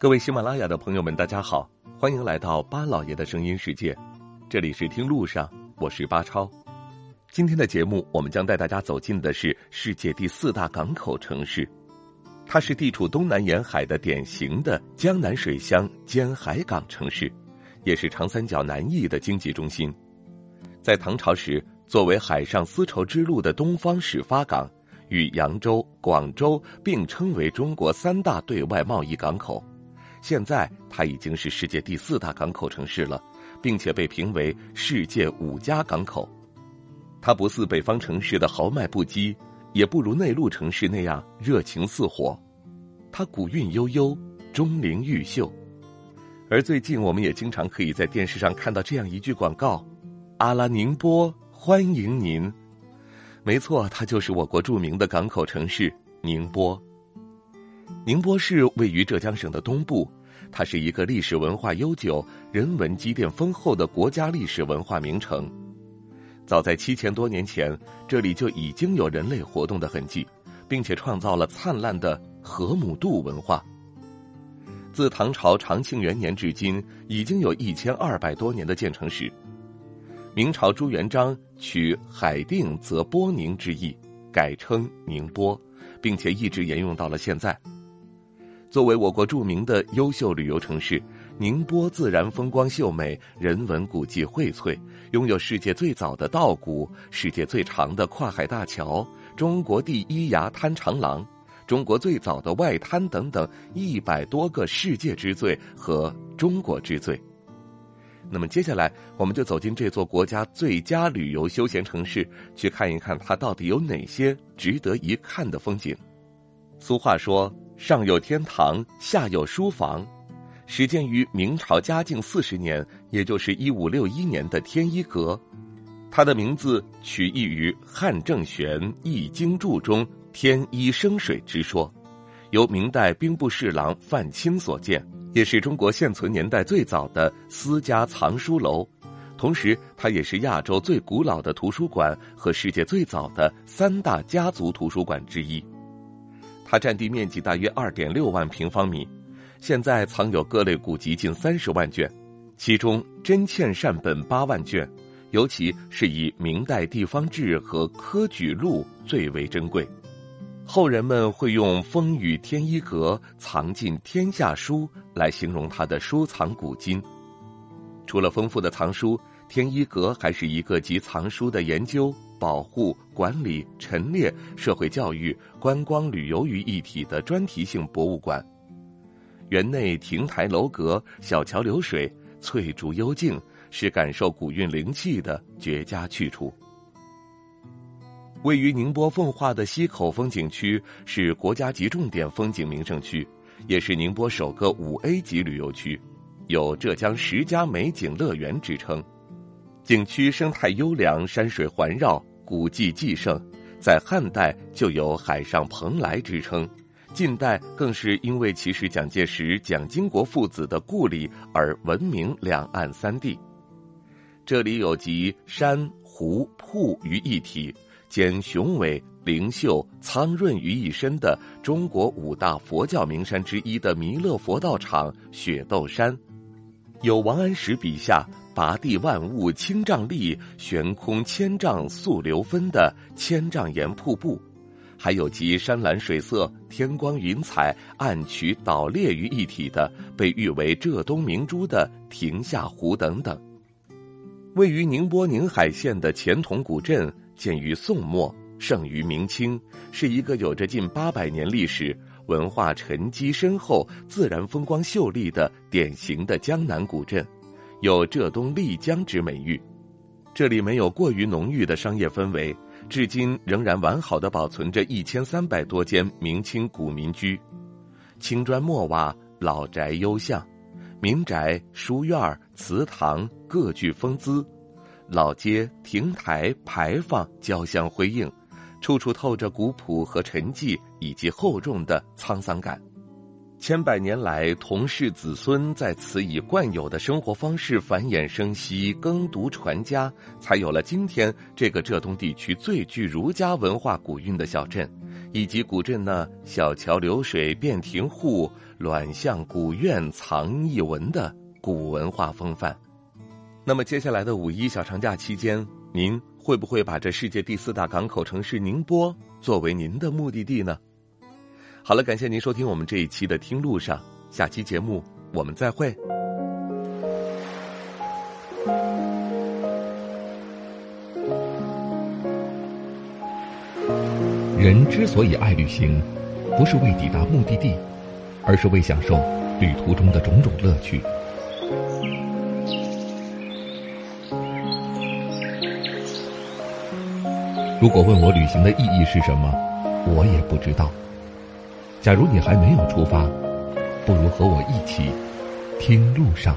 各位喜马拉雅的朋友们，大家好，欢迎来到巴老爷的声音世界，这里是听路上，我是巴超。今天的节目，我们将带大家走进的是世界第四大港口城市，它是地处东南沿海的典型的江南水乡兼海港城市，也是长三角南翼的经济中心。在唐朝时，作为海上丝绸之路的东方始发港。与扬州、广州并称为中国三大对外贸易港口，现在它已经是世界第四大港口城市了，并且被评为世界五家港口。它不似北方城市的豪迈不羁，也不如内陆城市那样热情似火，它古韵悠悠，钟灵毓秀。而最近，我们也经常可以在电视上看到这样一句广告：“阿拉宁波欢迎您。”没错，它就是我国著名的港口城市宁波。宁波市位于浙江省的东部，它是一个历史文化悠久、人文积淀丰厚的国家历史文化名城。早在七千多年前，这里就已经有人类活动的痕迹，并且创造了灿烂的河姆渡文化。自唐朝长庆元年至今，已经有一千二百多年的建成史。明朝朱元璋取“海定则波宁”之意，改称宁波，并且一直沿用到了现在。作为我国著名的优秀旅游城市，宁波自然风光秀美，人文古迹荟萃，拥有世界最早的稻谷、世界最长的跨海大桥、中国第一崖滩长廊、中国最早的外滩等等一百多个世界之最和中国之最。那么接下来，我们就走进这座国家最佳旅游休闲城市，去看一看它到底有哪些值得一看的风景。俗话说：“上有天堂，下有书房。”始建于明朝嘉靖四十年，也就是一五六一年的天一阁，它的名字取意于汉正玄《易经注》中“天一生水”之说，由明代兵部侍郎范钦所建。也是中国现存年代最早的私家藏书楼，同时它也是亚洲最古老的图书馆和世界最早的三大家族图书馆之一。它占地面积大约二点六万平方米，现在藏有各类古籍近三十万卷，其中真嵌善本八万卷，尤其是以明代地方志和科举录最为珍贵。后人们会用“风雨天一阁，藏尽天下书”来形容它的收藏古今。除了丰富的藏书，天一阁还是一个集藏书的研究、保护、管理、陈列、社会教育、观光旅游于一体的专题性博物馆。园内亭台楼阁、小桥流水、翠竹幽静，是感受古韵灵气的绝佳去处。位于宁波奉化的溪口风景区是国家级重点风景名胜区，也是宁波首个五 A 级旅游区，有浙江十佳美景乐园之称。景区生态优良，山水环绕，古迹继盛，在汉代就有“海上蓬莱”之称，近代更是因为其是蒋介石、蒋经国父子的故里而闻名两岸三地。这里有集山湖瀑于一体。兼雄伟、灵秀、苍润于一身的中国五大佛教名山之一的弥勒佛道场雪窦山，有王安石笔下“拔地万物清丈立，悬空千丈素流分”的千丈岩瀑布，还有集山岚水色、天光云彩、暗渠岛列于一体的被誉为浙东明珠的亭下湖等等。位于宁波宁海县的钱塘古镇。建于宋末，盛于明清，是一个有着近八百年历史、文化沉积深厚、自然风光秀丽的典型的江南古镇，有“浙东丽江”之美誉。这里没有过于浓郁的商业氛围，至今仍然完好的保存着一千三百多间明清古民居，青砖墨瓦，老宅幽巷，民宅、书院、祠堂各具风姿。老街、亭台、牌坊交相辉映，处处透着古朴和沉寂，以及厚重的沧桑感。千百年来，同氏子孙在此以惯有的生活方式繁衍生息、耕读传家，才有了今天这个浙东地区最具儒家文化古韵的小镇，以及古镇那“小桥流水遍庭户，卵巷古院藏一文”的古文化风范。那么，接下来的五一小长假期间，您会不会把这世界第四大港口城市宁波作为您的目的地呢？好了，感谢您收听我们这一期的《听路上》，下期节目我们再会。人之所以爱旅行，不是为抵达目的地，而是为享受旅途中的种种乐趣。如果问我旅行的意义是什么，我也不知道。假如你还没有出发，不如和我一起听路上。